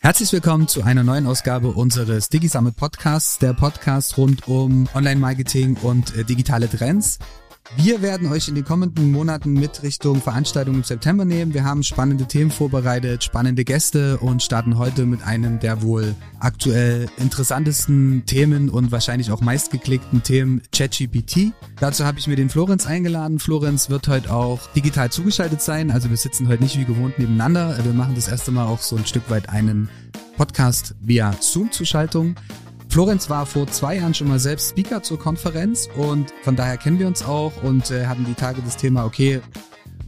Herzlich willkommen zu einer neuen Ausgabe unseres DigiSummit Podcasts, der Podcast rund um Online-Marketing und äh, digitale Trends. Wir werden euch in den kommenden Monaten mit Richtung Veranstaltungen im September nehmen. Wir haben spannende Themen vorbereitet, spannende Gäste und starten heute mit einem der wohl aktuell interessantesten Themen und wahrscheinlich auch meistgeklickten Themen ChatGPT. Dazu habe ich mir den Florenz eingeladen. Florenz wird heute auch digital zugeschaltet sein. Also wir sitzen heute nicht wie gewohnt nebeneinander. Wir machen das erste Mal auch so ein Stück weit einen Podcast via Zoom-Zuschaltung. Florenz war vor zwei Jahren schon mal selbst Speaker zur Konferenz und von daher kennen wir uns auch und äh, hatten die Tage das Thema, okay,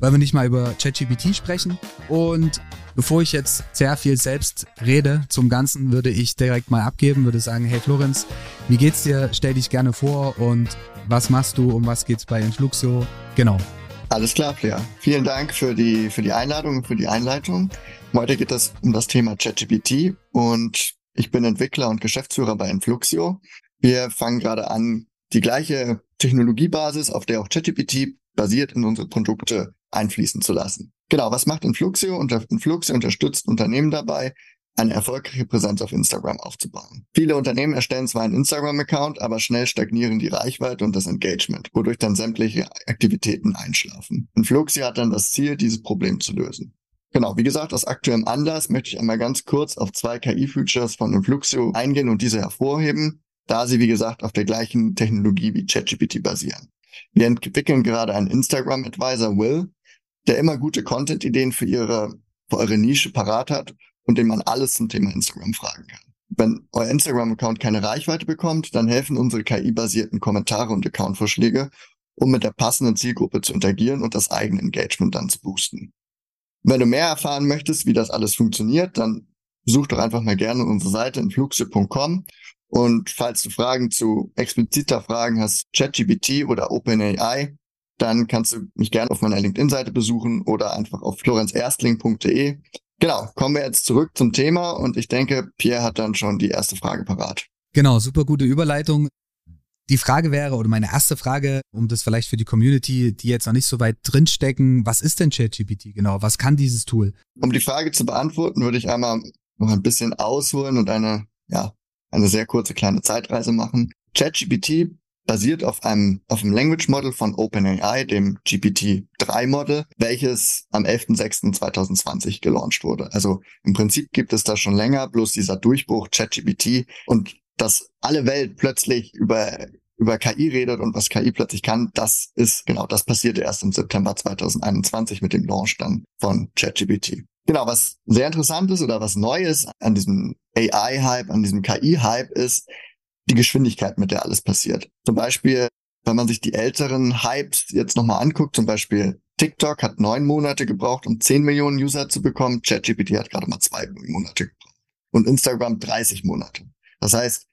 wollen wir nicht mal über ChatGPT sprechen? Und bevor ich jetzt sehr viel selbst rede zum Ganzen, würde ich direkt mal abgeben, würde sagen, hey Florenz, wie geht's dir? Stell dich gerne vor und was machst du? Um was geht's bei Influxio? Genau. Alles klar, Flair. Vielen Dank für die, für die Einladung für die Einleitung. Heute geht es um das Thema ChatGPT und ich bin Entwickler und Geschäftsführer bei Influxio. Wir fangen gerade an, die gleiche Technologiebasis, auf der auch ChatGPT basiert, in unsere Produkte einfließen zu lassen. Genau, was macht Influxio? Influxio unterstützt Unternehmen dabei, eine erfolgreiche Präsenz auf Instagram aufzubauen. Viele Unternehmen erstellen zwar einen Instagram-Account, aber schnell stagnieren die Reichweite und das Engagement, wodurch dann sämtliche Aktivitäten einschlafen. Influxio hat dann das Ziel, dieses Problem zu lösen. Genau, wie gesagt, aus aktuellem Anlass möchte ich einmal ganz kurz auf zwei KI-Features von Influxio eingehen und diese hervorheben, da sie, wie gesagt, auf der gleichen Technologie wie ChatGPT basieren. Wir entwickeln gerade einen Instagram-Advisor Will, der immer gute Content-Ideen für für eure Nische parat hat und den man alles zum Thema Instagram fragen kann. Wenn euer Instagram-Account keine Reichweite bekommt, dann helfen unsere KI-basierten Kommentare und Account-Vorschläge, um mit der passenden Zielgruppe zu interagieren und das eigene Engagement dann zu boosten. Wenn du mehr erfahren möchtest, wie das alles funktioniert, dann such doch einfach mal gerne unsere Seite in fluxe.com. Und falls du Fragen zu expliziter Fragen hast, ChatGPT oder OpenAI, dann kannst du mich gerne auf meiner LinkedIn-Seite besuchen oder einfach auf florenzerstling.de. Genau, kommen wir jetzt zurück zum Thema und ich denke, Pierre hat dann schon die erste Frage parat. Genau, super gute Überleitung. Die Frage wäre, oder meine erste Frage, um das vielleicht für die Community, die jetzt noch nicht so weit drinstecken, was ist denn ChatGPT genau? Was kann dieses Tool? Um die Frage zu beantworten, würde ich einmal noch ein bisschen ausholen und eine, ja, eine sehr kurze kleine Zeitreise machen. ChatGPT basiert auf einem, auf einem Language Model von OpenAI, dem GPT-3 Model, welches am 11.06.2020 gelauncht wurde. Also im Prinzip gibt es da schon länger, bloß dieser Durchbruch ChatGPT und dass alle Welt plötzlich über über KI redet und was KI plötzlich kann, das ist genau, das passierte erst im September 2021 mit dem Launch dann von ChatGPT. Genau, was sehr interessant ist oder was neu ist an diesem AI-Hype, an diesem KI-Hype ist die Geschwindigkeit, mit der alles passiert. Zum Beispiel, wenn man sich die älteren Hypes jetzt nochmal anguckt, zum Beispiel TikTok hat neun Monate gebraucht, um zehn Millionen User zu bekommen. ChatGPT hat gerade mal zwei Monate gebraucht. Und Instagram 30 Monate. Das heißt,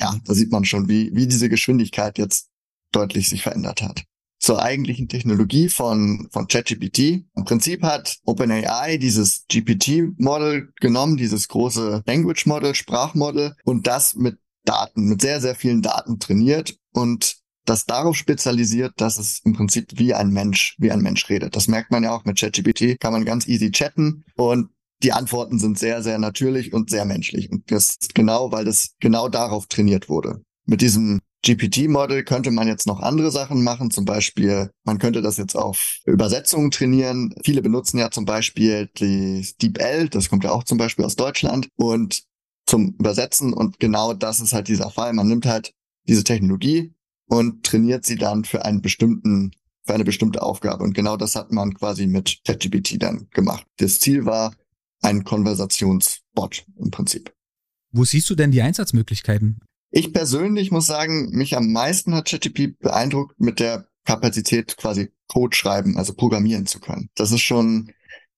ja, da sieht man schon, wie, wie diese Geschwindigkeit jetzt deutlich sich verändert hat. Zur eigentlichen Technologie von, von ChatGPT. Im Prinzip hat OpenAI dieses GPT-Model genommen, dieses große Language-Model, Sprachmodel und das mit Daten, mit sehr, sehr vielen Daten trainiert und das darauf spezialisiert, dass es im Prinzip wie ein Mensch, wie ein Mensch redet. Das merkt man ja auch mit ChatGPT, kann man ganz easy chatten und die Antworten sind sehr, sehr natürlich und sehr menschlich. Und das ist genau, weil das genau darauf trainiert wurde. Mit diesem GPT-Model könnte man jetzt noch andere Sachen machen. Zum Beispiel, man könnte das jetzt auf Übersetzungen trainieren. Viele benutzen ja zum Beispiel die DeepL, das kommt ja auch zum Beispiel aus Deutschland und zum Übersetzen. Und genau das ist halt dieser Fall. Man nimmt halt diese Technologie und trainiert sie dann für einen bestimmten für eine bestimmte Aufgabe. Und genau das hat man quasi mit ChatGPT dann gemacht. Das Ziel war, ein Konversationsbot im Prinzip. Wo siehst du denn die Einsatzmöglichkeiten? Ich persönlich muss sagen, mich am meisten hat ChatGPT beeindruckt mit der Kapazität quasi Code schreiben, also programmieren zu können. Das ist schon,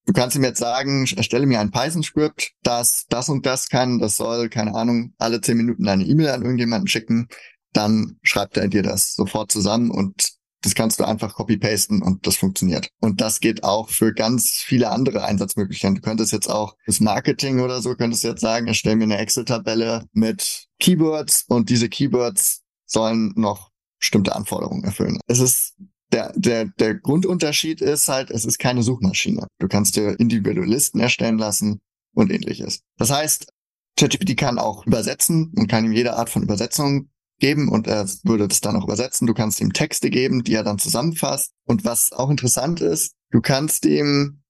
du kannst ihm jetzt sagen, erstelle mir ein Python-Script, das das und das kann, das soll, keine Ahnung, alle zehn Minuten eine E-Mail an irgendjemanden schicken, dann schreibt er dir das sofort zusammen und das kannst du einfach copy-pasten und das funktioniert. Und das geht auch für ganz viele andere Einsatzmöglichkeiten. Du könntest jetzt auch das Marketing oder so, könntest jetzt sagen, erstell mir eine Excel-Tabelle mit Keywords und diese Keywords sollen noch bestimmte Anforderungen erfüllen. Es ist Der, der, der Grundunterschied ist halt, es ist keine Suchmaschine. Du kannst dir Individualisten erstellen lassen und ähnliches. Das heißt, ChatGPT kann auch übersetzen und kann ihm jede Art von Übersetzung geben und er würde das dann auch übersetzen. Du kannst ihm Texte geben, die er dann zusammenfasst. Und was auch interessant ist, du kannst ihm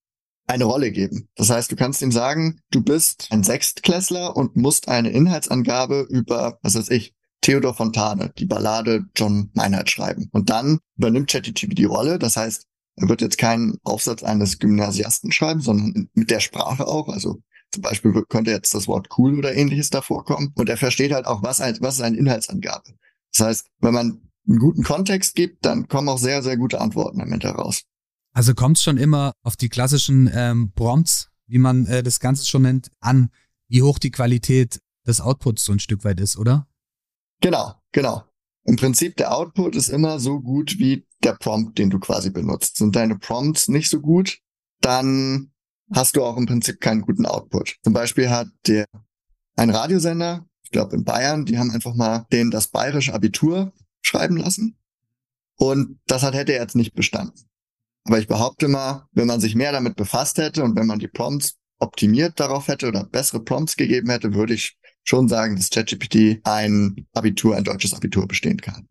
eine Rolle geben. Das heißt, du kannst ihm sagen, du bist ein Sechstklässler und musst eine Inhaltsangabe über, was weiß ich, Theodor Fontane, die Ballade John Meinhardt schreiben. Und dann übernimmt ChatGPT die Rolle. Das heißt, er wird jetzt keinen Aufsatz eines Gymnasiasten schreiben, sondern mit der Sprache auch. Also zum Beispiel könnte jetzt das Wort cool oder ähnliches davor kommen. Und er versteht halt auch, was, ein, was ist eine Inhaltsangabe. Das heißt, wenn man einen guten Kontext gibt, dann kommen auch sehr, sehr gute Antworten am Ende heraus. Also kommt es schon immer auf die klassischen ähm, Prompts, wie man äh, das Ganze schon nennt, an, wie hoch die Qualität des Outputs so ein Stück weit ist, oder? Genau, genau. Im Prinzip der Output ist immer so gut wie der Prompt, den du quasi benutzt. Sind deine Prompts nicht so gut, dann hast du auch im Prinzip keinen guten Output. Zum Beispiel hat der ein Radiosender, ich glaube in Bayern, die haben einfach mal den das bayerische Abitur schreiben lassen. Und das hat hätte er jetzt nicht bestanden. Aber ich behaupte mal, wenn man sich mehr damit befasst hätte und wenn man die Prompts optimiert darauf hätte oder bessere Prompts gegeben hätte, würde ich schon sagen, dass ChatGPT ein Abitur, ein deutsches Abitur bestehen kann.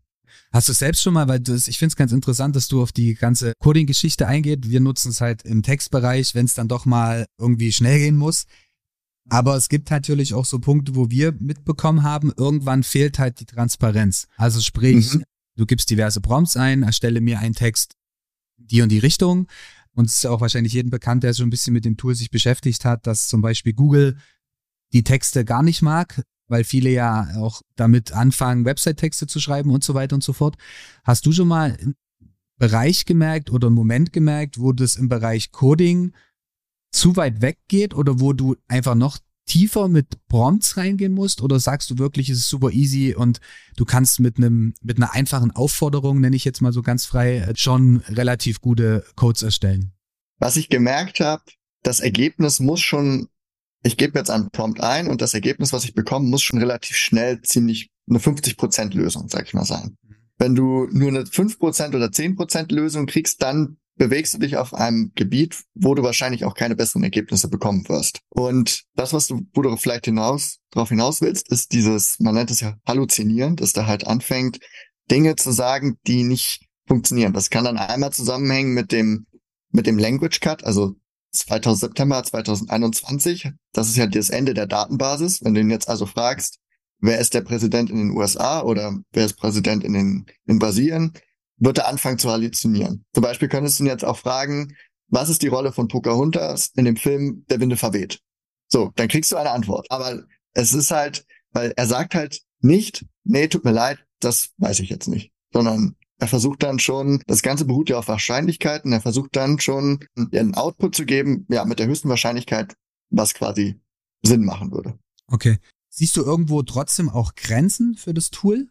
Hast du selbst schon mal, weil das, ich finde es ganz interessant, dass du auf die ganze Coding-Geschichte eingeht. Wir nutzen es halt im Textbereich, wenn es dann doch mal irgendwie schnell gehen muss. Aber es gibt natürlich auch so Punkte, wo wir mitbekommen haben, irgendwann fehlt halt die Transparenz. Also sprich, mhm. du gibst diverse Prompts ein, erstelle mir einen Text die und die Richtung. Und es ist auch wahrscheinlich jedem bekannt, der schon ein bisschen mit dem Tool sich beschäftigt hat, dass zum Beispiel Google die Texte gar nicht mag, weil viele ja auch damit anfangen, Website-Texte zu schreiben und so weiter und so fort. Hast du schon mal einen Bereich gemerkt oder einen Moment gemerkt, wo das im Bereich Coding zu weit weggeht oder wo du einfach noch tiefer mit Prompts reingehen musst oder sagst du wirklich, es ist super easy und du kannst mit einem mit einer einfachen Aufforderung, nenne ich jetzt mal so ganz frei, äh, schon relativ gute Codes erstellen? Was ich gemerkt habe, das Ergebnis muss schon, ich gebe jetzt einen Prompt ein und das Ergebnis, was ich bekomme, muss schon relativ schnell ziemlich eine 50% Lösung, sag ich mal sein. Wenn du nur eine 5% oder 10% Lösung kriegst, dann bewegst du dich auf einem Gebiet, wo du wahrscheinlich auch keine besseren Ergebnisse bekommen wirst. Und das, was du, wo du vielleicht hinaus, darauf hinaus willst, ist dieses, man nennt es ja Halluzinieren, dass der halt anfängt, Dinge zu sagen, die nicht funktionieren. Das kann dann einmal zusammenhängen mit dem, mit dem Language Cut, also 2000, September 2021. Das ist ja das Ende der Datenbasis. Wenn du ihn jetzt also fragst, wer ist der Präsident in den USA oder wer ist Präsident in den, in Brasilien, wird er anfangen zu halluzinieren. Zum Beispiel könntest du ihn jetzt auch fragen, was ist die Rolle von Pocahontas in dem Film Der Winde verweht? So, dann kriegst du eine Antwort. Aber es ist halt, weil er sagt halt nicht, nee, tut mir leid, das weiß ich jetzt nicht, sondern er versucht dann schon, das Ganze beruht ja auf Wahrscheinlichkeiten, er versucht dann schon einen Output zu geben, ja, mit der höchsten Wahrscheinlichkeit, was quasi Sinn machen würde. Okay. Siehst du irgendwo trotzdem auch Grenzen für das Tool?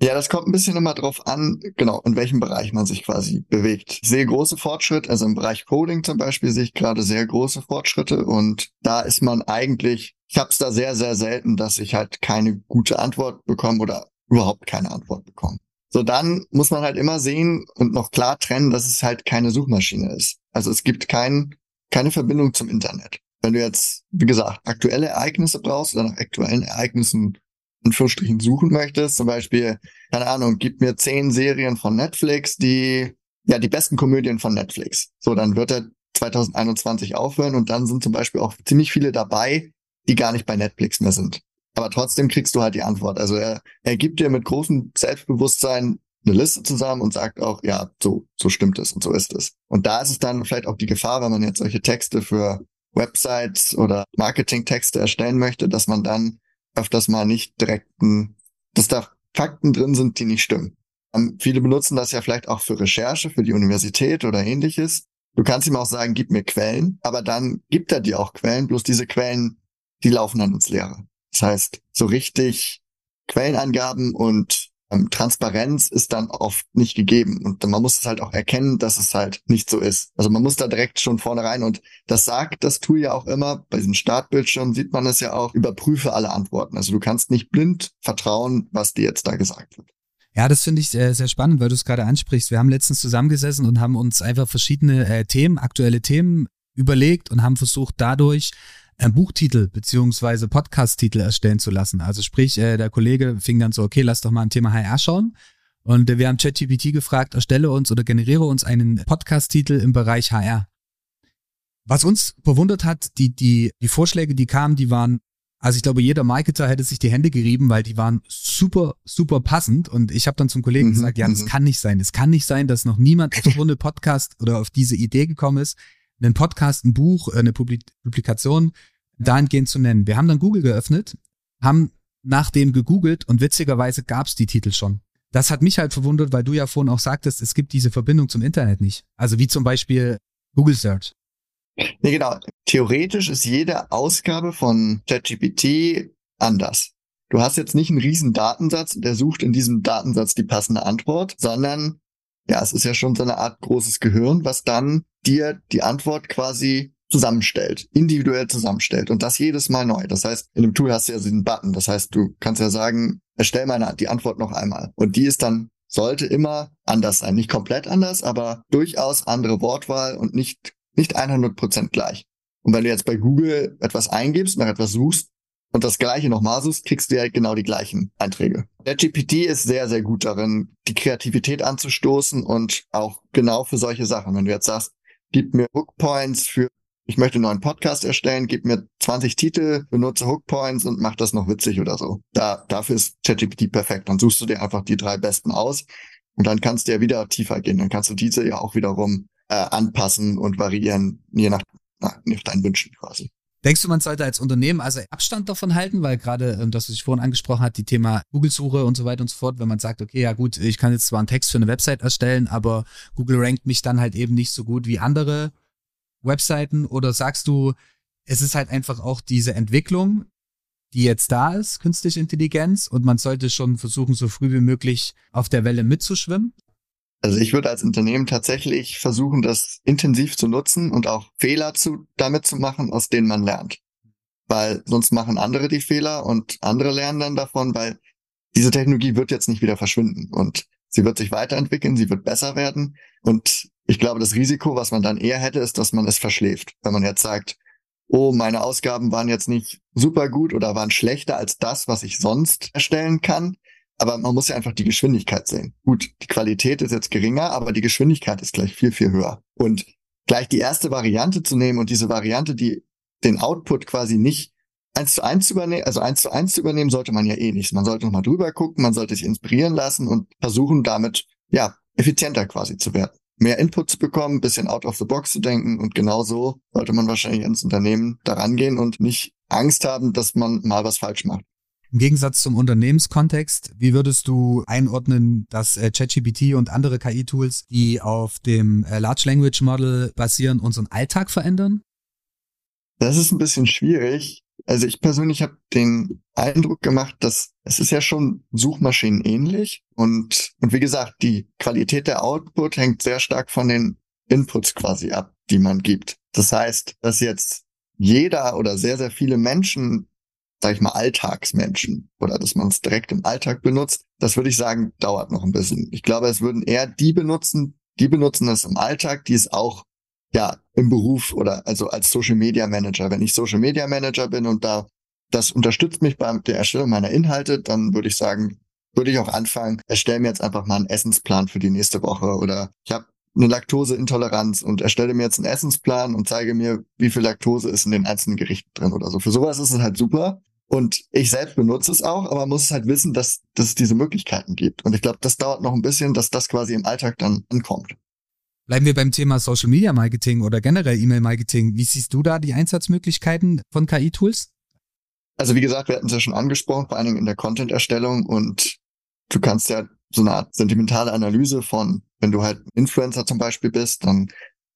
Ja, das kommt ein bisschen immer drauf an, genau, in welchem Bereich man sich quasi bewegt. Ich sehe große Fortschritte, also im Bereich Coding zum Beispiel sehe ich gerade sehr große Fortschritte und da ist man eigentlich, ich habe es da sehr, sehr selten, dass ich halt keine gute Antwort bekomme oder überhaupt keine Antwort bekomme. So, dann muss man halt immer sehen und noch klar trennen, dass es halt keine Suchmaschine ist. Also es gibt kein, keine Verbindung zum Internet. Wenn du jetzt, wie gesagt, aktuelle Ereignisse brauchst oder nach aktuellen Ereignissen in Anführungsstrichen suchen möchtest, zum Beispiel, keine Ahnung, gib mir zehn Serien von Netflix, die, ja, die besten Komödien von Netflix. So, dann wird er 2021 aufhören und dann sind zum Beispiel auch ziemlich viele dabei, die gar nicht bei Netflix mehr sind. Aber trotzdem kriegst du halt die Antwort. Also er, er gibt dir mit großem Selbstbewusstsein eine Liste zusammen und sagt auch, ja, so, so stimmt es und so ist es. Und da ist es dann vielleicht auch die Gefahr, wenn man jetzt solche Texte für Websites oder Marketingtexte erstellen möchte, dass man dann öfters mal nicht direkten, dass da Fakten drin sind, die nicht stimmen. Um, ähm, viele benutzen das ja vielleicht auch für Recherche, für die Universität oder ähnliches. Du kannst ihm auch sagen, gib mir Quellen, aber dann gibt er dir auch Quellen, bloß diese Quellen, die laufen dann ins Leere. Das heißt, so richtig Quellenangaben und ähm, Transparenz ist dann oft nicht gegeben. Und man muss es halt auch erkennen, dass es halt nicht so ist. Also man muss da direkt schon vorne rein. Und das sagt das Tool ja auch immer. Bei diesem Startbildschirm sieht man es ja auch. Überprüfe alle Antworten. Also du kannst nicht blind vertrauen, was dir jetzt da gesagt wird. Ja, das finde ich sehr, sehr spannend, weil du es gerade ansprichst. Wir haben letztens zusammengesessen und haben uns einfach verschiedene äh, Themen, aktuelle Themen überlegt und haben versucht, dadurch Buchtitel beziehungsweise Podcast-Titel erstellen zu lassen. Also sprich, äh, der Kollege fing dann so, okay, lass doch mal ein Thema HR schauen. Und äh, wir haben ChatGPT gefragt, erstelle uns oder generiere uns einen Podcast-Titel im Bereich HR. Was uns bewundert hat, die, die, die Vorschläge, die kamen, die waren, also ich glaube, jeder Marketer hätte sich die Hände gerieben, weil die waren super, super passend. Und ich habe dann zum Kollegen mhm, gesagt, ja, das mhm. kann nicht sein. Es kann nicht sein, dass noch niemand auf so eine Podcast oder auf diese Idee gekommen ist, einen Podcast, ein Buch, äh, eine Publikation dahingehend zu nennen. Wir haben dann Google geöffnet, haben nach dem gegoogelt und witzigerweise gab's die Titel schon. Das hat mich halt verwundert, weil du ja vorhin auch sagtest, es gibt diese Verbindung zum Internet nicht. Also wie zum Beispiel Google Search. Nee, genau. Theoretisch ist jede Ausgabe von ChatGPT anders. Du hast jetzt nicht einen riesen Datensatz, der sucht in diesem Datensatz die passende Antwort, sondern ja, es ist ja schon so eine Art großes Gehirn, was dann dir die Antwort quasi zusammenstellt, individuell zusammenstellt und das jedes Mal neu. Das heißt, in dem Tool hast du ja diesen Button. Das heißt, du kannst ja sagen, erstell meine die Antwort noch einmal. Und die ist dann sollte immer anders sein, nicht komplett anders, aber durchaus andere Wortwahl und nicht nicht 100 Prozent gleich. Und wenn du jetzt bei Google etwas eingibst, nach etwas suchst und das Gleiche nochmal suchst, kriegst du ja genau die gleichen Einträge. Der GPT ist sehr, sehr gut darin, die Kreativität anzustoßen und auch genau für solche Sachen. Wenn du jetzt sagst, gib mir Hookpoints für, ich möchte einen neuen Podcast erstellen, gib mir 20 Titel, benutze Hookpoints und mach das noch witzig oder so. Da, dafür ist ChatGPT perfekt. Dann suchst du dir einfach die drei besten aus und dann kannst du ja wieder tiefer gehen. Dann kannst du diese ja auch wiederum äh, anpassen und variieren, je nach, nach deinen Wünschen quasi. Denkst du, man sollte als Unternehmen also Abstand davon halten, weil gerade, ähm, das, was ich vorhin angesprochen hat, die Thema Google-Suche und so weiter und so fort, wenn man sagt, okay, ja gut, ich kann jetzt zwar einen Text für eine Website erstellen, aber Google rankt mich dann halt eben nicht so gut wie andere Webseiten oder sagst du, es ist halt einfach auch diese Entwicklung, die jetzt da ist, künstliche Intelligenz, und man sollte schon versuchen, so früh wie möglich auf der Welle mitzuschwimmen? Also ich würde als Unternehmen tatsächlich versuchen, das intensiv zu nutzen und auch Fehler zu, damit zu machen, aus denen man lernt. Weil sonst machen andere die Fehler und andere lernen dann davon, weil diese Technologie wird jetzt nicht wieder verschwinden und sie wird sich weiterentwickeln, sie wird besser werden. Und ich glaube, das Risiko, was man dann eher hätte, ist, dass man es verschläft. Wenn man jetzt sagt, oh, meine Ausgaben waren jetzt nicht super gut oder waren schlechter als das, was ich sonst erstellen kann, aber man muss ja einfach die Geschwindigkeit sehen. Gut, die Qualität ist jetzt geringer, aber die Geschwindigkeit ist gleich viel, viel höher. Und gleich die erste Variante zu nehmen und diese Variante, die den Output quasi nicht eins zu eins zu übernehmen, also eins zu eins zu übernehmen, sollte man ja eh nicht. Man sollte nochmal drüber gucken, man sollte sich inspirieren lassen und versuchen damit, ja, effizienter quasi zu werden. Mehr Input zu bekommen, bisschen out of the box zu denken und genauso sollte man wahrscheinlich ins Unternehmen daran gehen und nicht Angst haben, dass man mal was falsch macht. Im Gegensatz zum Unternehmenskontext, wie würdest du einordnen, dass äh, ChatGPT und andere KI-Tools, die auf dem äh, Large Language Model basieren, unseren Alltag verändern? Das ist ein bisschen schwierig. Also ich persönlich habe den Eindruck gemacht, dass es ist ja schon Suchmaschinen ähnlich und und wie gesagt, die Qualität der Output hängt sehr stark von den Inputs quasi ab, die man gibt. Das heißt, dass jetzt jeder oder sehr sehr viele Menschen sag ich mal, Alltagsmenschen oder dass man es direkt im Alltag benutzt, das würde ich sagen, dauert noch ein bisschen. Ich glaube, es würden eher die benutzen, die benutzen es im Alltag, die es auch ja im Beruf oder also als Social Media Manager. Wenn ich Social Media Manager bin und da das unterstützt mich bei der Erstellung meiner Inhalte, dann würde ich sagen, würde ich auch anfangen, erstelle mir jetzt einfach mal einen Essensplan für die nächste Woche oder ich habe eine Laktoseintoleranz und erstelle mir jetzt einen Essensplan und zeige mir, wie viel Laktose ist in den einzelnen Gerichten drin oder so. Für sowas ist es halt super. Und ich selbst benutze es auch, aber man muss halt wissen, dass, dass es diese Möglichkeiten gibt. Und ich glaube, das dauert noch ein bisschen, dass das quasi im Alltag dann ankommt. Bleiben wir beim Thema Social Media Marketing oder generell E-Mail Marketing. Wie siehst du da die Einsatzmöglichkeiten von KI-Tools? Also wie gesagt, wir hatten es ja schon angesprochen, vor allen Dingen in der Content-Erstellung und du kannst ja so eine Art sentimentale Analyse von, wenn du halt Influencer zum Beispiel bist, dann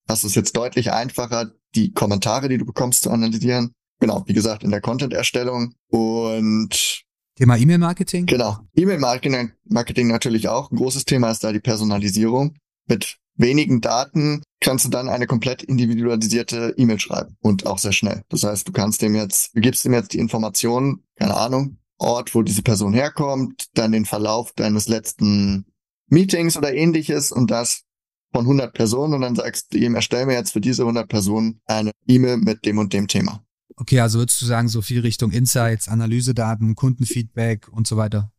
hast du es jetzt deutlich einfacher, die Kommentare, die du bekommst, zu analysieren genau, wie gesagt, in der Content-Erstellung und Thema E-Mail-Marketing? Genau. E-Mail-Marketing Marketing natürlich auch. Ein großes Thema ist da die Personalisierung. Mit wenigen Daten kannst du dann eine komplett individualisierte E-Mail schreiben und auch sehr schnell. Das heißt, du kannst dem jetzt, du gibst dem jetzt die Informationen, keine Ahnung, Ort, wo diese Person herkommt, dann den Verlauf deines letzten Meetings oder ähnliches und das von 100 Personen und dann sagst du ihm, erstell mir jetzt für diese 100 Personen eine E-Mail mit dem und dem Thema. Okay, also würdest du sagen, so viel Richtung Insights, Analysedaten, Kundenfeedback und so weiter?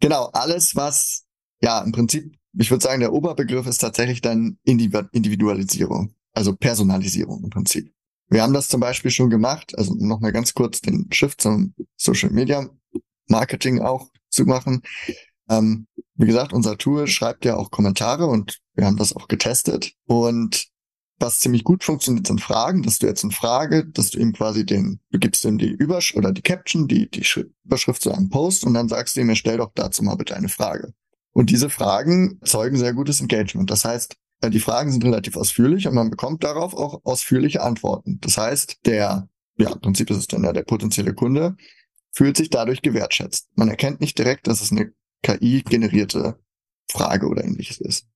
Genau, alles, was, ja, im Prinzip, ich würde sagen, der Oberbegriff ist tatsächlich dann Individualisierung, also Personalisierung im Prinzip. Wir haben das zum Beispiel schon gemacht, also nochmal ganz kurz den Shift zum Social Media Marketing auch zu machen. Ähm, wie gesagt, unser Tool schreibt ja auch Kommentare und wir haben das auch getestet. Und was ziemlich gut funktioniert, sind Fragen, dass du jetzt eine Frage, dass du ihm quasi den, du gibst ihm die Überschrift oder die Caption, die, die Überschrift zu einem Post und dann sagst du ihm, stell doch dazu mal bitte eine Frage. Und diese Fragen zeugen sehr gutes Engagement. Das heißt, äh, die Fragen sind relativ ausführlich und man bekommt darauf auch ausführliche Antworten. Das heißt, der, ja, im Prinzip ist es dann ja der potenzielle Kunde, fühlt sich dadurch gewertschätzt. Man erkennt nicht direkt, dass es eine KI-generierte Frage oder ähnliches ist.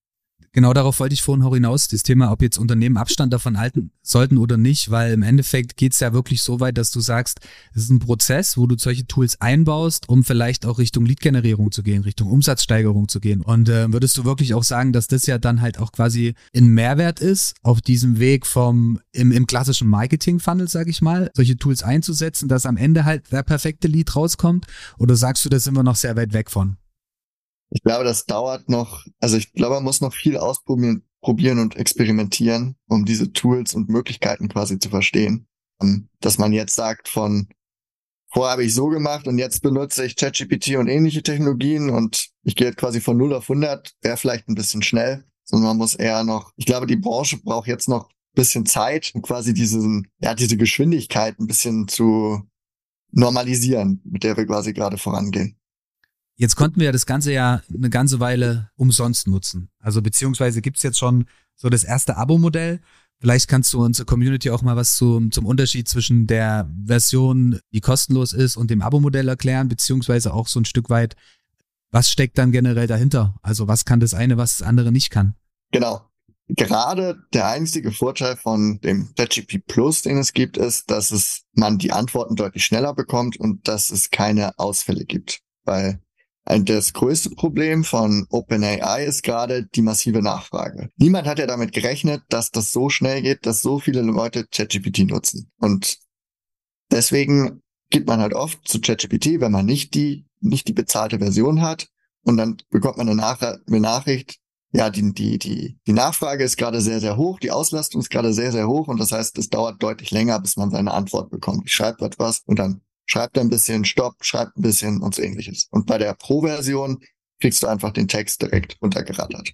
Genau darauf wollte ich vorhin auch hinaus, das Thema, ob jetzt Unternehmen Abstand davon halten sollten oder nicht, weil im Endeffekt geht es ja wirklich so weit, dass du sagst, es ist ein Prozess, wo du solche Tools einbaust, um vielleicht auch Richtung Lead-Generierung zu gehen, Richtung Umsatzsteigerung zu gehen. Und äh, würdest du wirklich auch sagen, dass das ja dann halt auch quasi ein Mehrwert ist, auf diesem Weg vom im, im klassischen Marketing-Funnel, sage ich mal, solche Tools einzusetzen, dass am Ende halt der perfekte Lead rauskommt? Oder sagst du, da sind wir noch sehr weit weg von? Ich glaube, das dauert noch, also ich glaube, man muss noch viel ausprobieren probieren und experimentieren, um diese Tools und Möglichkeiten quasi zu verstehen. Ähm, dass man jetzt sagt von, vorher habe ich so gemacht und jetzt benutze ich ChatGPT und ähnliche Technologien und ich gehe jetzt quasi von 0 auf 100, wäre vielleicht ein bisschen schnell, sondern man muss eher noch, ich glaube, die Branche braucht jetzt noch ein bisschen Zeit, um quasi diesen, ja, diese Geschwindigkeit ein bisschen zu normalisieren, mit der wir quasi gerade vorangehen. Jetzt konnten wir das Ganze ja eine ganze Weile umsonst nutzen. Also beziehungsweise gibt's jetzt schon so das erste Abo-Modell. Vielleicht kannst du unserer Community auch mal was zum, zum Unterschied zwischen der Version, die kostenlos ist, und dem Abo-Modell erklären, beziehungsweise auch so ein Stück weit, was steckt dann generell dahinter? Also was kann das eine, was das andere nicht kann? Genau. Gerade der einzige Vorteil von dem ChatGPT Plus, den es gibt, ist, dass es man die Antworten deutlich schneller bekommt und dass es keine Ausfälle gibt. Weil das größte Problem von OpenAI ist gerade die massive Nachfrage. Niemand hat ja damit gerechnet, dass das so schnell geht, dass so viele Leute ChatGPT nutzen. Und deswegen geht man halt oft zu ChatGPT, wenn man nicht die, nicht die bezahlte Version hat. Und dann bekommt man eine, Nach eine Nachricht, ja, die, die, die, die Nachfrage ist gerade sehr, sehr hoch, die Auslastung ist gerade sehr, sehr hoch und das heißt, es dauert deutlich länger, bis man seine Antwort bekommt. Ich schreibe etwas und dann schreibt ein bisschen, stoppt, schreibt ein bisschen und so ähnliches. Und bei der Pro-Version kriegst du einfach den Text direkt runtergerattert.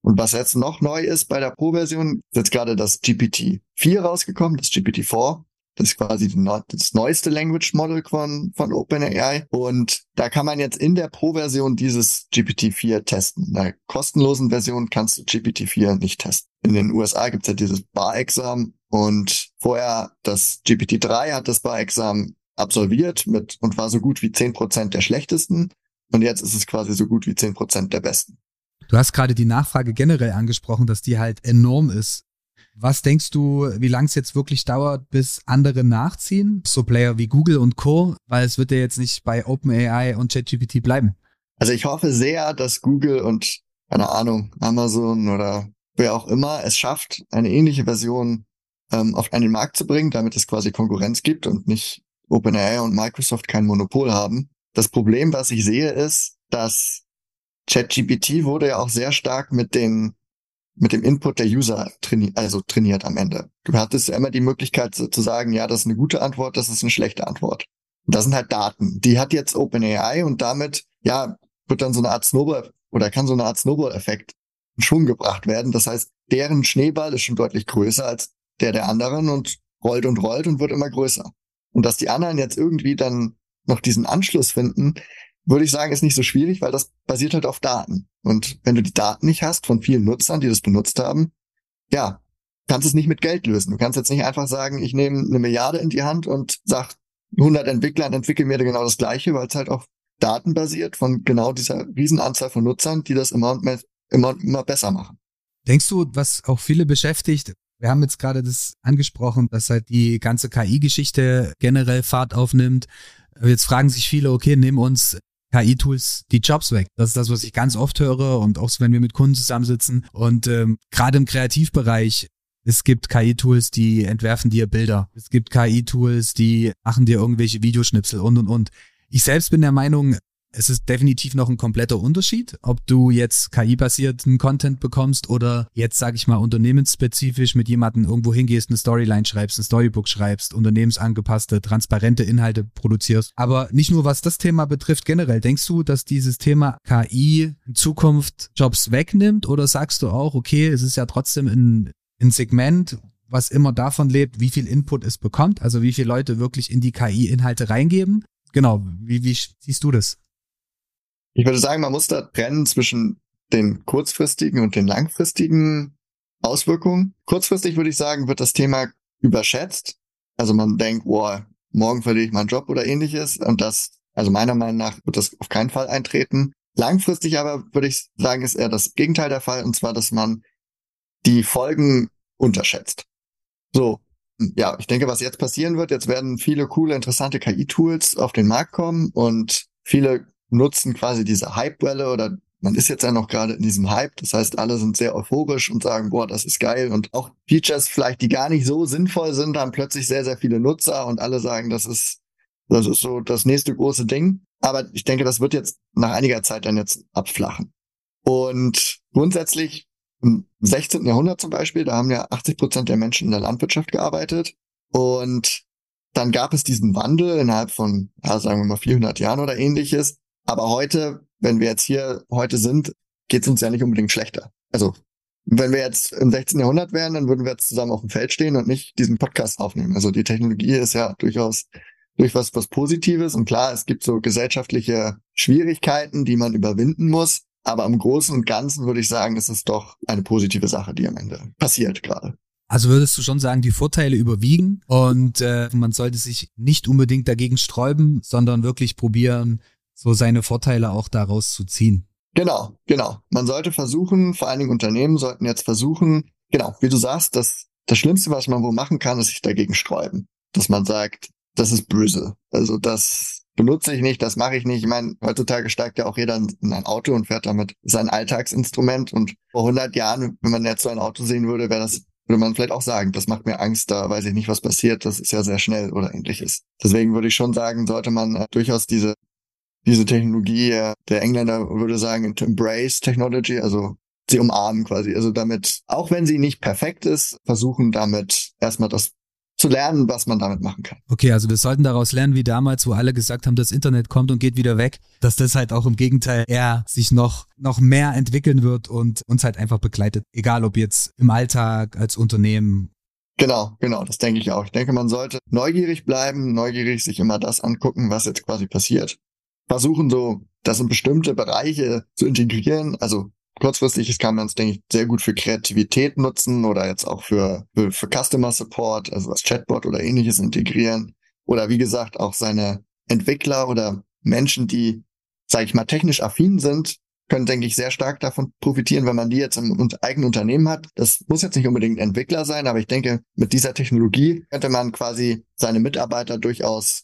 Und was jetzt noch neu ist bei der Pro-Version, ist jetzt gerade das GPT-4 rausgekommen, das GPT-4. Das ist quasi das neueste Language Model von, von OpenAI. Und da kann man jetzt in der Pro-Version dieses GPT-4 testen. In der kostenlosen Version kannst du GPT-4 nicht testen. In den USA gibt es ja dieses Bar-Examen und vorher das GPT-3 hat das Bar-Examen absolviert mit und war so gut wie zehn Prozent der schlechtesten. Und jetzt ist es quasi so gut wie zehn Prozent der besten. Du hast gerade die Nachfrage generell angesprochen, dass die halt enorm ist. Was denkst du, wie lang es jetzt wirklich dauert, bis andere nachziehen? So Player wie Google und Co., weil es wird ja jetzt nicht bei OpenAI und ChatGPT bleiben. Also ich hoffe sehr, dass Google und, keine Ahnung, Amazon oder wer auch immer es schafft, eine ähnliche Version ähm, auf einen Markt zu bringen, damit es quasi Konkurrenz gibt und nicht OpenAI und Microsoft kein Monopol haben. Das Problem, was ich sehe, ist, dass ChatGPT wurde ja auch sehr stark mit den mit dem Input der User traini also trainiert am Ende. Du hattest immer die Möglichkeit zu sagen, ja, das ist eine gute Antwort, das ist eine schlechte Antwort. Und das sind halt Daten. Die hat jetzt OpenAI und damit, ja, wird dann so eine Art Snowball oder kann so eine Art Snowball-Effekt in Schwung gebracht werden. Das heißt, deren Schneeball ist schon deutlich größer als der der anderen und rollt und rollt und wird immer größer. Und dass die anderen jetzt irgendwie dann noch diesen Anschluss finden, würde ich sagen, ist nicht so schwierig, weil das basiert halt auf Daten. Und wenn du die Daten nicht hast von vielen Nutzern, die das benutzt haben, ja, kannst es nicht mit Geld lösen. Du kannst jetzt nicht einfach sagen, ich nehme eine Milliarde in die Hand und sag 100 Entwicklern, entwickeln mir genau das Gleiche, weil es halt auf Daten basiert von genau dieser Riesenanzahl von Nutzern, die das immer und immer, immer besser machen. Denkst du, was auch viele beschäftigt, wir haben jetzt gerade das angesprochen, dass halt die ganze KI-Geschichte generell Fahrt aufnimmt. Jetzt fragen sich viele, okay, nehmen uns KI-Tools die Jobs weg. Das ist das, was ich ganz oft höre und auch wenn wir mit Kunden zusammensitzen. Und ähm, gerade im Kreativbereich, es gibt KI-Tools, die entwerfen dir Bilder. Es gibt KI-Tools, die machen dir irgendwelche Videoschnipsel und und und. Ich selbst bin der Meinung, es ist definitiv noch ein kompletter Unterschied, ob du jetzt KI-basierten Content bekommst oder jetzt, sage ich mal, unternehmensspezifisch mit jemandem irgendwo hingehst, eine Storyline schreibst, ein Storybook schreibst, unternehmensangepasste, transparente Inhalte produzierst. Aber nicht nur was das Thema betrifft, generell, denkst du, dass dieses Thema KI in Zukunft Jobs wegnimmt oder sagst du auch, okay, es ist ja trotzdem ein, ein Segment, was immer davon lebt, wie viel Input es bekommt, also wie viele Leute wirklich in die KI-Inhalte reingeben. Genau, wie, wie siehst du das? Ich würde sagen, man muss da trennen zwischen den kurzfristigen und den langfristigen Auswirkungen. Kurzfristig würde ich sagen, wird das Thema überschätzt. Also man denkt, boah, morgen verliere ich meinen Job oder ähnliches. Und das, also meiner Meinung nach, wird das auf keinen Fall eintreten. Langfristig aber würde ich sagen, ist eher das Gegenteil der Fall. Und zwar, dass man die Folgen unterschätzt. So. Ja, ich denke, was jetzt passieren wird, jetzt werden viele coole, interessante KI-Tools auf den Markt kommen und viele nutzen quasi diese Hype-Welle oder man ist jetzt ja noch gerade in diesem Hype. Das heißt, alle sind sehr euphorisch und sagen, boah, das ist geil. Und auch Features vielleicht, die gar nicht so sinnvoll sind, haben plötzlich sehr, sehr viele Nutzer und alle sagen, das ist, das ist so das nächste große Ding. Aber ich denke, das wird jetzt nach einiger Zeit dann jetzt abflachen. Und grundsätzlich im 16. Jahrhundert zum Beispiel, da haben ja 80 Prozent der Menschen in der Landwirtschaft gearbeitet. Und dann gab es diesen Wandel innerhalb von, ja, sagen wir mal 400 Jahren oder ähnliches, aber heute, wenn wir jetzt hier heute sind, geht es uns ja nicht unbedingt schlechter. Also wenn wir jetzt im 16. Jahrhundert wären, dann würden wir jetzt zusammen auf dem Feld stehen und nicht diesen Podcast aufnehmen. Also die Technologie ist ja durchaus durch was, Positives. Und klar, es gibt so gesellschaftliche Schwierigkeiten, die man überwinden muss. Aber im Großen und Ganzen würde ich sagen, ist es doch eine positive Sache, die am Ende passiert gerade. Also würdest du schon sagen, die Vorteile überwiegen und äh, man sollte sich nicht unbedingt dagegen sträuben, sondern wirklich probieren, so seine Vorteile auch daraus zu ziehen. Genau, genau. Man sollte versuchen, vor allen Dingen Unternehmen sollten jetzt versuchen, genau, wie du sagst, das, das Schlimmste, was man wo machen kann, ist sich dagegen sträuben. Dass man sagt, das ist böse. Also das benutze ich nicht, das mache ich nicht. Ich meine, heutzutage steigt ja auch jeder in ein Auto und fährt damit sein Alltagsinstrument. Und vor 100 Jahren, wenn man jetzt so ein Auto sehen würde, wäre das würde man vielleicht auch sagen, das macht mir Angst, da weiß ich nicht, was passiert, das ist ja sehr schnell oder ähnliches. Deswegen würde ich schon sagen, sollte man äh, durchaus diese diese Technologie, der Engländer würde sagen, to embrace technology, also sie umarmen quasi. Also damit, auch wenn sie nicht perfekt ist, versuchen damit erstmal das zu lernen, was man damit machen kann. Okay, also wir sollten daraus lernen, wie damals, wo alle gesagt haben, das Internet kommt und geht wieder weg, dass das halt auch im Gegenteil eher sich noch, noch mehr entwickeln wird und uns halt einfach begleitet. Egal ob jetzt im Alltag, als Unternehmen. Genau, genau, das denke ich auch. Ich denke, man sollte neugierig bleiben, neugierig sich immer das angucken, was jetzt quasi passiert versuchen so, das in bestimmte Bereiche zu integrieren. Also kurzfristig kann man es, denke ich, sehr gut für Kreativität nutzen oder jetzt auch für, für, für Customer Support, also das Chatbot oder ähnliches integrieren. Oder wie gesagt, auch seine Entwickler oder Menschen, die, sage ich mal, technisch affin sind, können, denke ich, sehr stark davon profitieren, wenn man die jetzt im eigenen Unternehmen hat. Das muss jetzt nicht unbedingt Entwickler sein, aber ich denke, mit dieser Technologie könnte man quasi seine Mitarbeiter durchaus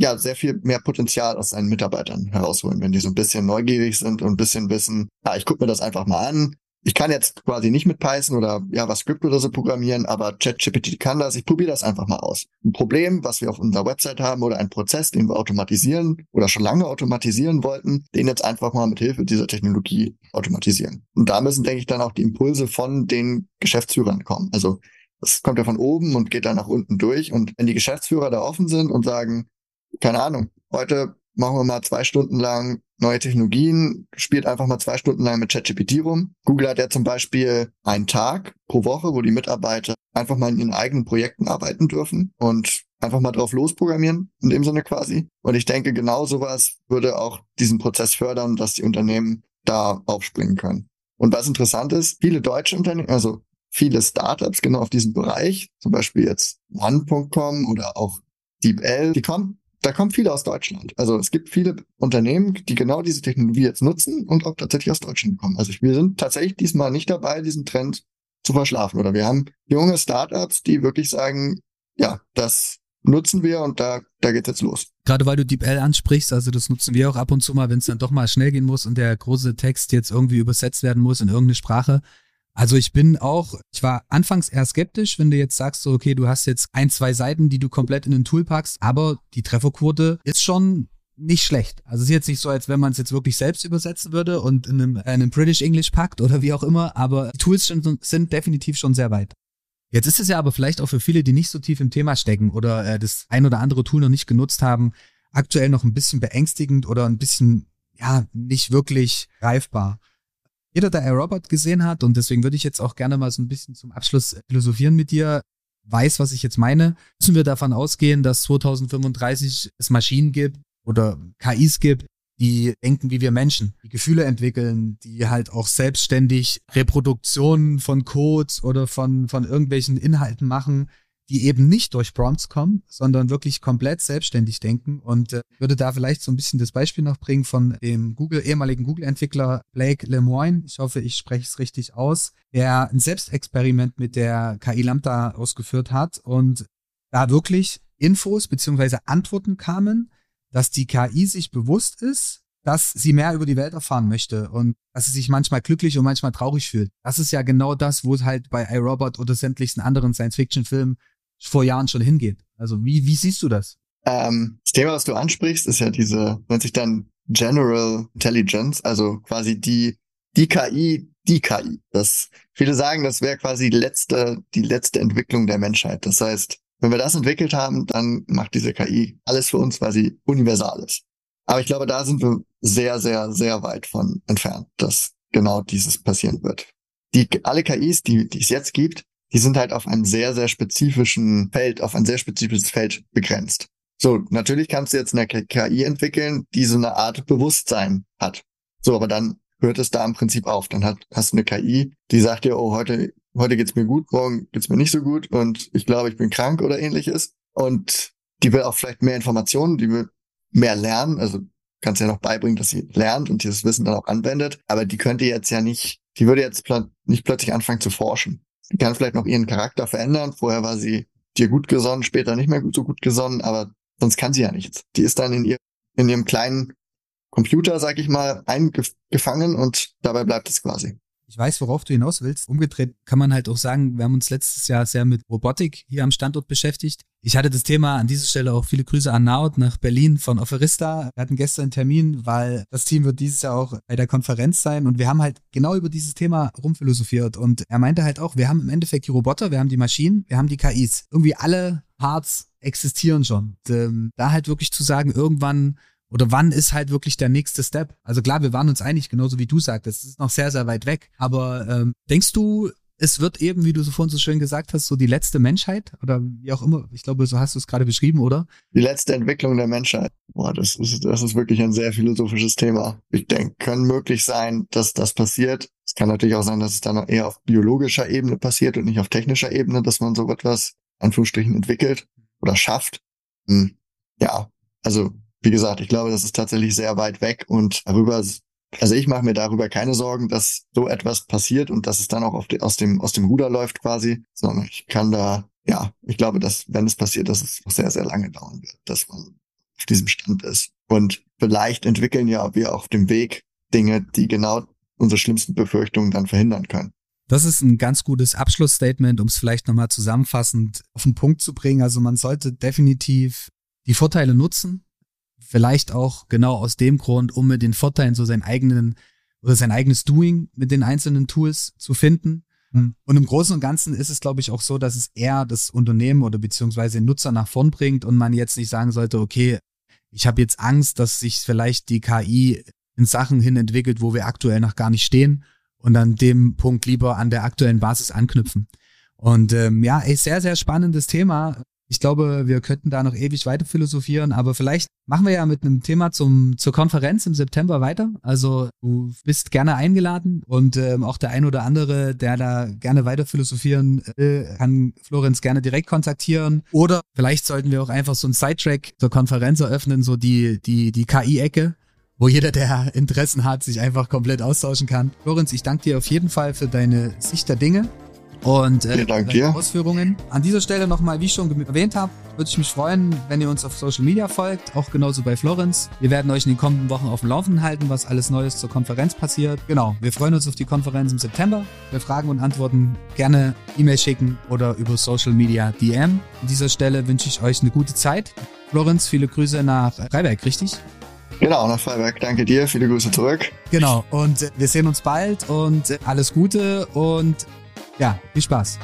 ja sehr viel mehr Potenzial aus seinen Mitarbeitern herausholen, wenn die so ein bisschen neugierig sind und ein bisschen wissen, ja, ich gucke mir das einfach mal an. Ich kann jetzt quasi nicht mit Python oder JavaScript oder so programmieren, aber ChatGPT kann das. Ich probiere das einfach mal aus. Ein Problem, was wir auf unserer Website haben oder ein Prozess, den wir automatisieren oder schon lange automatisieren wollten, den jetzt einfach mal mit Hilfe dieser Technologie automatisieren. Und da müssen, denke ich, dann auch die Impulse von den Geschäftsführern kommen. Also das kommt ja von oben und geht dann nach unten durch. Und wenn die Geschäftsführer da offen sind und sagen, keine Ahnung, heute machen wir mal zwei Stunden lang neue Technologien, spielt einfach mal zwei Stunden lang mit ChatGPT rum. Google hat ja zum Beispiel einen Tag pro Woche, wo die Mitarbeiter einfach mal in ihren eigenen Projekten arbeiten dürfen und einfach mal drauf losprogrammieren, in dem Sinne quasi. Und ich denke, genau sowas würde auch diesen Prozess fördern, dass die Unternehmen da aufspringen können. Und was interessant ist, viele deutsche Unternehmen, also viele Startups genau auf diesem Bereich, zum Beispiel jetzt One.com oder auch DeepL, die kommen da kommen viele aus Deutschland. Also es gibt viele Unternehmen, die genau diese Technologie jetzt nutzen und auch tatsächlich aus Deutschland kommen. Also wir sind tatsächlich diesmal nicht dabei, diesen Trend zu verschlafen. Oder wir haben junge Startups, die wirklich sagen, ja, das nutzen wir und da, da geht's jetzt los. Gerade weil du DeepL ansprichst, also das nutzen wir auch ab und zu mal, wenn es dann doch mal schnell gehen muss und der große Text jetzt irgendwie übersetzt werden muss in irgendeine Sprache. Also ich bin auch, ich war anfangs eher skeptisch, wenn du jetzt sagst, so, okay, du hast jetzt ein, zwei Seiten, die du komplett in den Tool packst, aber die Trefferquote ist schon nicht schlecht. Also es ist jetzt nicht so, als wenn man es jetzt wirklich selbst übersetzen würde und in einem, in einem British English packt oder wie auch immer, aber die Tools sind, sind definitiv schon sehr weit. Jetzt ist es ja aber vielleicht auch für viele, die nicht so tief im Thema stecken oder äh, das ein oder andere Tool noch nicht genutzt haben, aktuell noch ein bisschen beängstigend oder ein bisschen, ja, nicht wirklich greifbar. Jeder, der iRobot gesehen hat, und deswegen würde ich jetzt auch gerne mal so ein bisschen zum Abschluss philosophieren mit dir, weiß, was ich jetzt meine, müssen wir davon ausgehen, dass 2035 es Maschinen gibt oder KIs gibt, die denken wie wir Menschen, die Gefühle entwickeln, die halt auch selbstständig Reproduktionen von Codes oder von, von irgendwelchen Inhalten machen, die eben nicht durch Prompts kommen, sondern wirklich komplett selbstständig denken. Und äh, würde da vielleicht so ein bisschen das Beispiel noch bringen von dem Google, ehemaligen Google-Entwickler Blake Lemoine. Ich hoffe, ich spreche es richtig aus, der ein Selbstexperiment mit der KI Lambda ausgeführt hat und da wirklich Infos beziehungsweise Antworten kamen, dass die KI sich bewusst ist, dass sie mehr über die Welt erfahren möchte und dass sie sich manchmal glücklich und manchmal traurig fühlt. Das ist ja genau das, wo es halt bei iRobot oder sämtlichen anderen Science-Fiction-Filmen vor Jahren schon hingeht. Also wie, wie siehst du das? Ähm, das Thema, was du ansprichst, ist ja diese, nennt sich dann General Intelligence, also quasi die, die KI, die KI. Das, viele sagen, das wäre quasi die letzte, die letzte Entwicklung der Menschheit. Das heißt, wenn wir das entwickelt haben, dann macht diese KI alles für uns, weil sie universal. Aber ich glaube, da sind wir sehr, sehr, sehr weit von entfernt, dass genau dieses passieren wird. Die, alle KIs, die, die es jetzt gibt, die sind halt auf einem sehr, sehr spezifischen Feld, auf ein sehr spezifisches Feld begrenzt. So, natürlich kannst du jetzt eine KI entwickeln, die so eine Art Bewusstsein hat. So, aber dann hört es da im Prinzip auf. Dann hat, hast du eine KI, die sagt dir, oh, heute heute geht's mir gut, morgen geht's mir nicht so gut und ich glaube, ich bin krank oder ähnliches. Und die will auch vielleicht mehr Informationen, die will mehr lernen, also kannst ja noch beibringen, dass sie lernt und dieses Wissen dann auch anwendet, aber die könnte jetzt ja nicht, die würde jetzt pl nicht plötzlich anfangen zu forschen. Die kann vielleicht noch ihren Charakter verändern. Vorher war sie dir gut gesonnen, später nicht mehr so gut gesonnen, aber sonst kann sie ja nichts. Die ist dann in ihr, in ihrem kleinen Computer, sag ich mal, eingefangen und dabei bleibt es quasi. Ich weiß, worauf du hinaus willst. Umgedreht kann man halt auch sagen, wir haben uns letztes Jahr sehr mit Robotik hier am Standort beschäftigt. Ich hatte das Thema an dieser Stelle auch viele Grüße an Naut nach Berlin von Offerista. Wir hatten gestern einen Termin, weil das Team wird dieses Jahr auch bei der Konferenz sein und wir haben halt genau über dieses Thema rumphilosophiert und er meinte halt auch, wir haben im Endeffekt die Roboter, wir haben die Maschinen, wir haben die KIs. Irgendwie alle Parts existieren schon. Und, ähm, da halt wirklich zu sagen, irgendwann oder wann ist halt wirklich der nächste Step? Also klar, wir waren uns einig, genauso wie du sagtest, es ist noch sehr, sehr weit weg. Aber ähm, denkst du, es wird eben, wie du so vorhin so schön gesagt hast, so die letzte Menschheit oder wie auch immer. Ich glaube, so hast du es gerade beschrieben, oder? Die letzte Entwicklung der Menschheit. Boah, das ist, das ist wirklich ein sehr philosophisches Thema. Ich denke, kann möglich sein, dass das passiert. Es kann natürlich auch sein, dass es dann eher auf biologischer Ebene passiert und nicht auf technischer Ebene, dass man so etwas, Anführungsstrichen, entwickelt oder schafft. Hm. Ja, also wie gesagt, ich glaube, das ist tatsächlich sehr weit weg und darüber, also ich mache mir darüber keine Sorgen, dass so etwas passiert und dass es dann auch die, aus dem aus dem Ruder läuft quasi, sondern ich kann da, ja, ich glaube, dass wenn es passiert, dass es noch sehr sehr lange dauern wird, dass man auf diesem Stand ist und vielleicht entwickeln ja wir auf dem Weg Dinge, die genau unsere schlimmsten Befürchtungen dann verhindern können. Das ist ein ganz gutes Abschlussstatement, um es vielleicht nochmal zusammenfassend auf den Punkt zu bringen. Also man sollte definitiv die Vorteile nutzen, vielleicht auch genau aus dem Grund, um mit den Vorteilen so seinen eigenen oder sein eigenes Doing mit den einzelnen Tools zu finden. Mhm. Und im Großen und Ganzen ist es, glaube ich, auch so, dass es eher das Unternehmen oder beziehungsweise den Nutzer nach vorn bringt und man jetzt nicht sagen sollte, okay, ich habe jetzt Angst, dass sich vielleicht die KI in Sachen hin entwickelt, wo wir aktuell noch gar nicht stehen und an dem Punkt lieber an der aktuellen Basis anknüpfen. Und ähm, ja, ey, sehr, sehr spannendes Thema. Ich glaube, wir könnten da noch ewig weiter philosophieren, aber vielleicht machen wir ja mit einem Thema zum, zur Konferenz im September weiter. Also du bist gerne eingeladen und ähm, auch der ein oder andere, der da gerne weiter philosophieren will, kann Florenz gerne direkt kontaktieren. Oder vielleicht sollten wir auch einfach so einen Sidetrack zur Konferenz eröffnen, so die, die, die KI-Ecke wo jeder, der Interessen hat, sich einfach komplett austauschen kann. Florenz, ich danke dir auf jeden Fall für deine Sicht der Dinge und äh, Dank deine Ausführungen. An dieser Stelle nochmal, wie ich schon erwähnt habe, würde ich mich freuen, wenn ihr uns auf Social Media folgt, auch genauso bei Florenz. Wir werden euch in den kommenden Wochen auf dem Laufenden halten, was alles Neues zur Konferenz passiert. Genau, wir freuen uns auf die Konferenz im September. Für Fragen und Antworten gerne E-Mail schicken oder über Social Media DM. An dieser Stelle wünsche ich euch eine gute Zeit. Florenz, viele Grüße nach Freiberg, richtig? Genau, nach Freiberg. Danke dir. Viele Grüße zurück. Genau, und wir sehen uns bald und alles Gute und ja, viel Spaß.